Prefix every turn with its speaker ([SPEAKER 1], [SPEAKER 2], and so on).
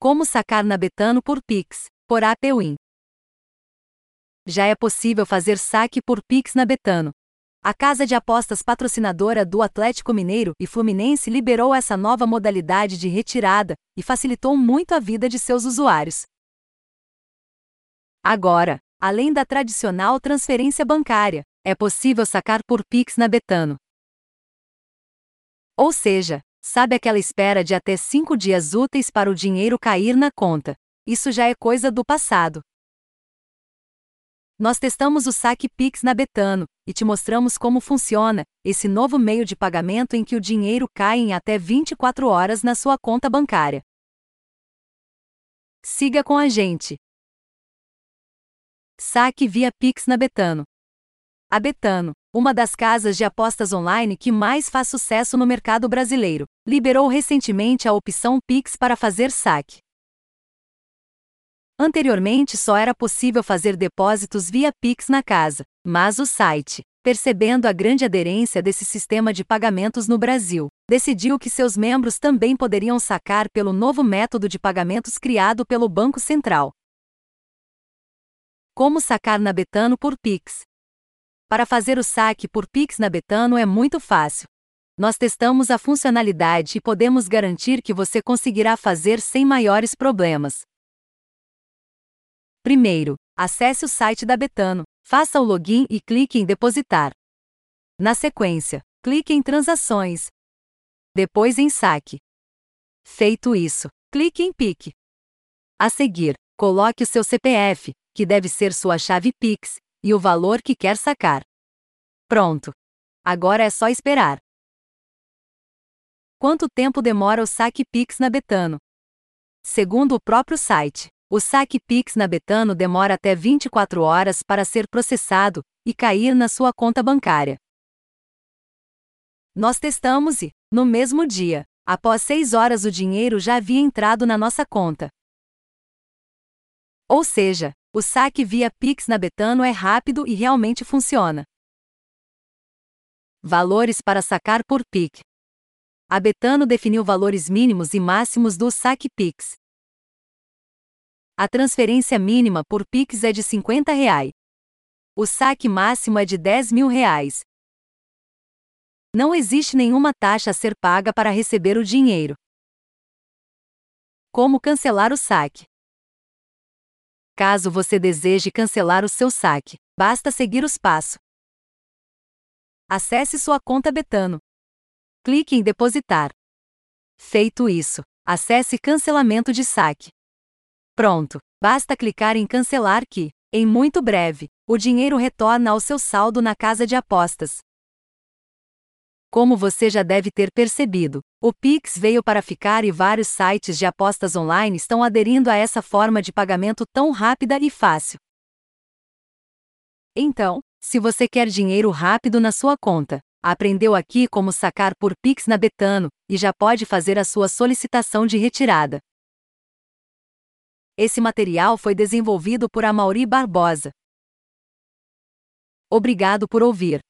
[SPEAKER 1] Como sacar na Betano por Pix, por APWin. Já é possível fazer saque por Pix na Betano. A casa de apostas patrocinadora do Atlético Mineiro e Fluminense liberou essa nova modalidade de retirada e facilitou muito a vida de seus usuários. Agora, além da tradicional transferência bancária, é possível sacar por Pix na Betano. Ou seja, sabe aquela espera de até cinco dias úteis para o dinheiro cair na conta? Isso já é coisa do passado. Nós testamos o saque Pix na Betano e te mostramos como funciona esse novo meio de pagamento em que o dinheiro cai em até 24 horas na sua conta bancária. Siga com a gente. Saque via Pix na Betano. A Betano, uma das casas de apostas online que mais faz sucesso no mercado brasileiro, liberou recentemente a opção Pix para fazer saque. Anteriormente só era possível fazer depósitos via Pix na casa, mas o site, percebendo a grande aderência desse sistema de pagamentos no Brasil, decidiu que seus membros também poderiam sacar pelo novo método de pagamentos criado pelo Banco Central. Como sacar na Betano por Pix? Para fazer o saque por Pix na Betano é muito fácil. Nós testamos a funcionalidade e podemos garantir que você conseguirá fazer sem maiores problemas. Primeiro, acesse o site da Betano, faça o login e clique em Depositar. Na sequência, clique em Transações. Depois em Saque. Feito isso, clique em PIC. A seguir, coloque o seu CPF, que deve ser sua chave Pix, e o valor que quer sacar. Pronto. Agora é só esperar. Quanto tempo demora o saque Pix na Betano? Segundo o próprio site, o saque Pix na Betano demora até 24 horas para ser processado e cair na sua conta bancária. Nós testamos e, no mesmo dia, após 6 horas o dinheiro já havia entrado na nossa conta. Ou seja, o saque via Pix na Betano é rápido e realmente funciona. Valores para sacar por Pix. A Betano definiu valores mínimos e máximos do saque Pix. A transferência mínima por Pix é de 50 reais. O saque máximo é de 10 mil reais. Não existe nenhuma taxa a ser paga para receber o dinheiro. Como cancelar o saque? Caso você deseje cancelar o seu saque, basta seguir os passos. Acesse sua conta Betano. Clique em Depositar. Feito isso, acesse Cancelamento de saque. Pronto, basta clicar em cancelar que, em muito breve, o dinheiro retorna ao seu saldo na casa de apostas. Como você já deve ter percebido, o Pix veio para ficar e vários sites de apostas online estão aderindo a essa forma de pagamento tão rápida e fácil. Então, se você quer dinheiro rápido na sua conta, aprendeu aqui como sacar por Pix na Betano e já pode fazer a sua solicitação de retirada. Esse material foi desenvolvido por Amaury Barbosa. Obrigado por ouvir.